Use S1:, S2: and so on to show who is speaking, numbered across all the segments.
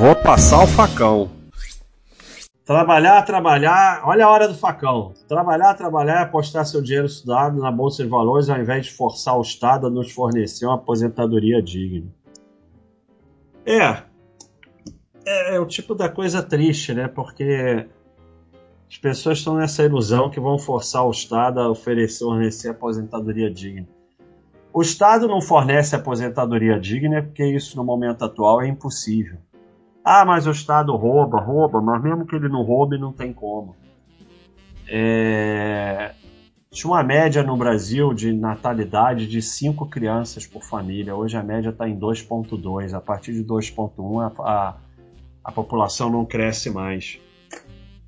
S1: Vou passar o facão. Trabalhar, trabalhar. Olha a hora do facão. Trabalhar, trabalhar, apostar seu dinheiro estudado na Bolsa de Valores ao invés de forçar o Estado a nos fornecer uma aposentadoria digna. É. É, é o tipo da coisa triste, né? Porque as pessoas estão nessa ilusão que vão forçar o Estado a oferecer, fornecer aposentadoria digna. O Estado não fornece aposentadoria digna porque isso no momento atual é impossível. Ah, mas o Estado rouba, rouba, mas mesmo que ele não roube, não tem como. É... Tinha uma média no Brasil de natalidade de 5 crianças por família. Hoje a média está em 2,2. A partir de 2,1 a, a, a população não cresce mais.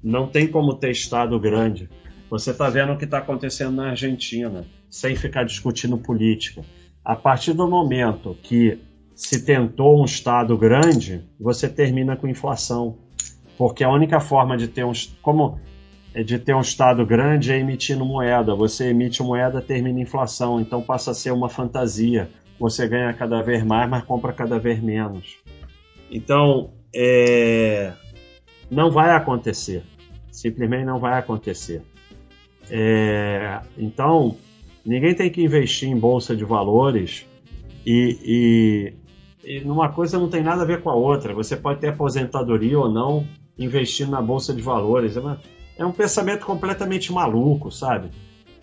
S1: Não tem como ter Estado grande. Você está vendo o que está acontecendo na Argentina, sem ficar discutindo política. A partir do momento que se tentou um Estado grande, você termina com inflação. Porque a única forma de ter um. Como de ter um Estado grande é emitindo moeda. Você emite moeda, termina inflação. Então passa a ser uma fantasia. Você ganha cada vez mais, mas compra cada vez menos. Então, é... não vai acontecer. Simplesmente não vai acontecer. É... Então, ninguém tem que investir em bolsa de valores e, e numa coisa não tem nada a ver com a outra. Você pode ter aposentadoria ou não investindo na bolsa de valores. É, é um pensamento completamente maluco, sabe?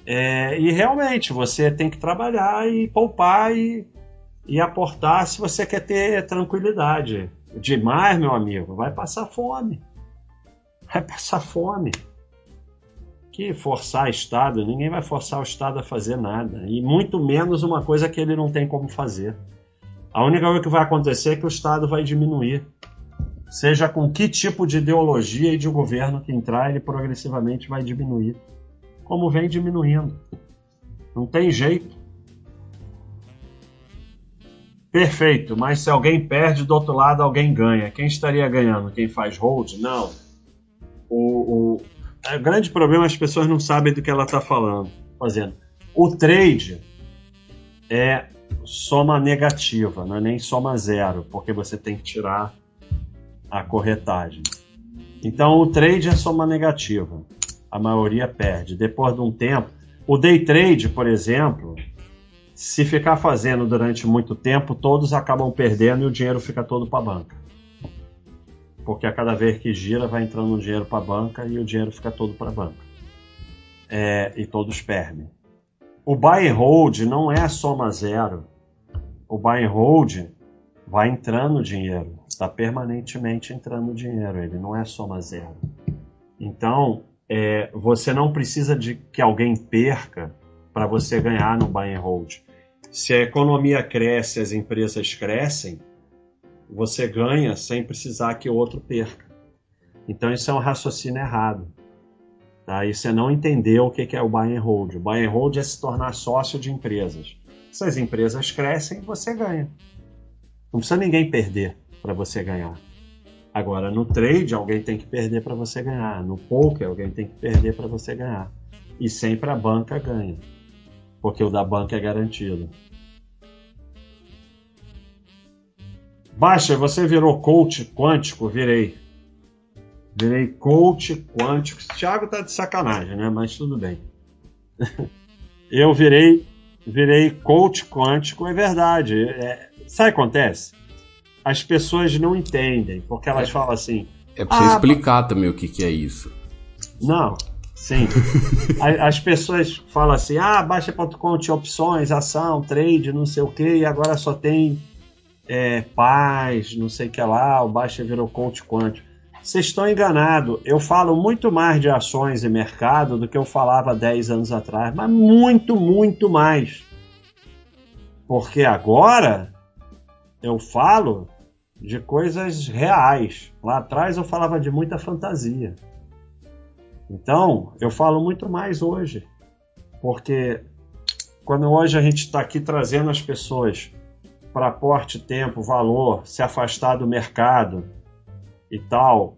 S1: É, e realmente você tem que trabalhar e poupar e, e aportar se você quer ter tranquilidade. Demais, meu amigo, vai passar fome. Vai passar fome. Que forçar Estado, ninguém vai forçar o Estado a fazer nada. E muito menos uma coisa que ele não tem como fazer. A única coisa que vai acontecer é que o Estado vai diminuir. Seja com que tipo de ideologia e de governo que entrar, ele progressivamente vai diminuir. Como vem diminuindo. Não tem jeito. Perfeito, mas se alguém perde, do outro lado alguém ganha. Quem estaria ganhando? Quem faz hold? Não. O, o, o grande problema é as pessoas não sabem do que ela está falando, fazendo. O trade é soma negativa, não é nem soma zero, porque você tem que tirar a corretagem. Então o trade é soma negativa, a maioria perde. Depois de um tempo, o day trade, por exemplo, se ficar fazendo durante muito tempo, todos acabam perdendo e o dinheiro fica todo para a banca. Porque a cada vez que gira, vai entrando dinheiro para a banca e o dinheiro fica todo para a banca. É, e todos perdem. O buy and hold não é soma zero. O buy and hold vai entrando dinheiro, está permanentemente entrando dinheiro, ele não é soma zero. Então, é, você não precisa de que alguém perca para você ganhar no buy and hold. Se a economia cresce, as empresas crescem, você ganha sem precisar que o outro perca. Então, isso é um raciocínio errado. Tá? E você não entendeu o que é o buy and hold. O buy and hold é se tornar sócio de empresas. Se as empresas crescem, você ganha. Não precisa ninguém perder para você ganhar. Agora, no trade, alguém tem que perder para você ganhar. No poker, alguém tem que perder para você ganhar. E sempre a banca ganha. Porque o da banca é garantido. Baixa, você virou coach quântico? Virei. Virei coach quântico. Thiago tá de sacanagem, né? Mas tudo bem. Eu virei, virei coach quântico, é verdade. É, sabe o que acontece? As pessoas não entendem, porque elas é, falam assim.
S2: É pra você ah, explicar também o que, que é isso.
S1: Não, sim. As pessoas falam assim: ah, Baixa.com tinha opções, ação, trade, não sei o que, e agora só tem é, paz, não sei o que lá, o Baixa virou coach quântico. Vocês estão enganados. Eu falo muito mais de ações e mercado do que eu falava 10 anos atrás, mas muito, muito mais. Porque agora eu falo de coisas reais. Lá atrás eu falava de muita fantasia. Então, eu falo muito mais hoje. Porque quando hoje a gente está aqui trazendo as pessoas para aporte tempo, valor, se afastar do mercado, e tal,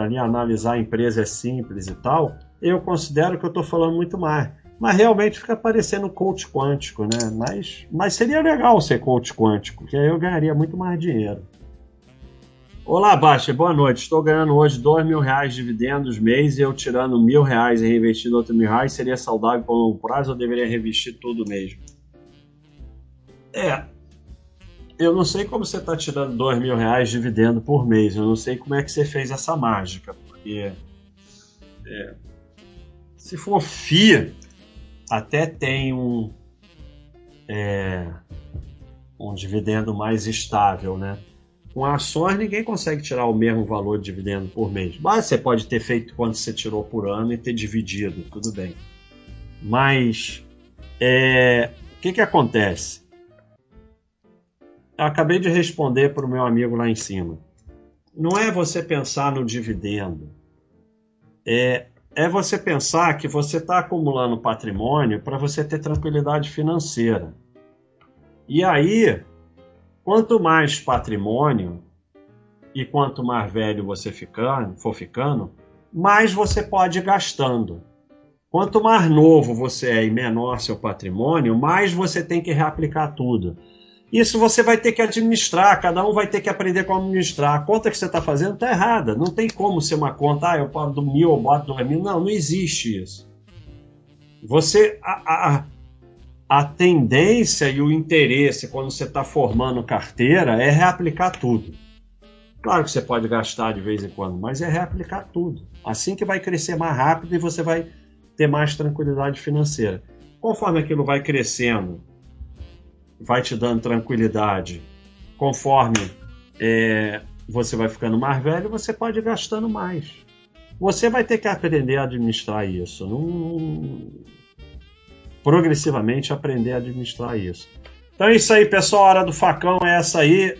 S1: ali analisar a empresa é simples e tal, eu considero que eu estou falando muito mais. Mas realmente fica parecendo coach quântico, né? Mas, mas seria legal ser coach quântico, que aí eu ganharia muito mais dinheiro. Olá, Baixa, boa noite. Estou ganhando hoje dois mil reais de dividendos mês e eu tirando mil reais e reinvestindo outro mil reais seria saudável por longo prazo ou deveria reinvestir tudo mesmo? É, eu não sei como você está tirando dois mil reais de dividendo por mês. Eu não sei como é que você fez essa mágica, porque é, se for FIA, até tem um é, um dividendo mais estável, né? Com ações, ninguém consegue tirar o mesmo valor de dividendo por mês. Mas você pode ter feito quanto você tirou por ano e ter dividido, tudo bem. Mas é, o que, que acontece? Acabei de responder para o meu amigo lá em cima. Não é você pensar no dividendo. É, é você pensar que você está acumulando patrimônio para você ter tranquilidade financeira. E aí, Quanto mais patrimônio e quanto mais velho você ficando, for ficando, mais você pode ir gastando. Quanto mais novo você é e menor seu patrimônio, mais você tem que reaplicar tudo. Isso você vai ter que administrar, cada um vai ter que aprender como administrar. A conta que você está fazendo está errada. Não tem como ser uma conta, ah, eu posso do mil, eu boto dois mil. Não, não existe isso. Você, a, a, a tendência e o interesse quando você está formando carteira é reaplicar tudo. Claro que você pode gastar de vez em quando, mas é reaplicar tudo. Assim que vai crescer mais rápido e você vai ter mais tranquilidade financeira. Conforme aquilo vai crescendo, vai te dando tranquilidade. Conforme é, você vai ficando mais velho, você pode ir gastando mais. Você vai ter que aprender a administrar isso. Não, progressivamente aprender a administrar isso. Então é isso aí, pessoal. A hora do facão é essa aí.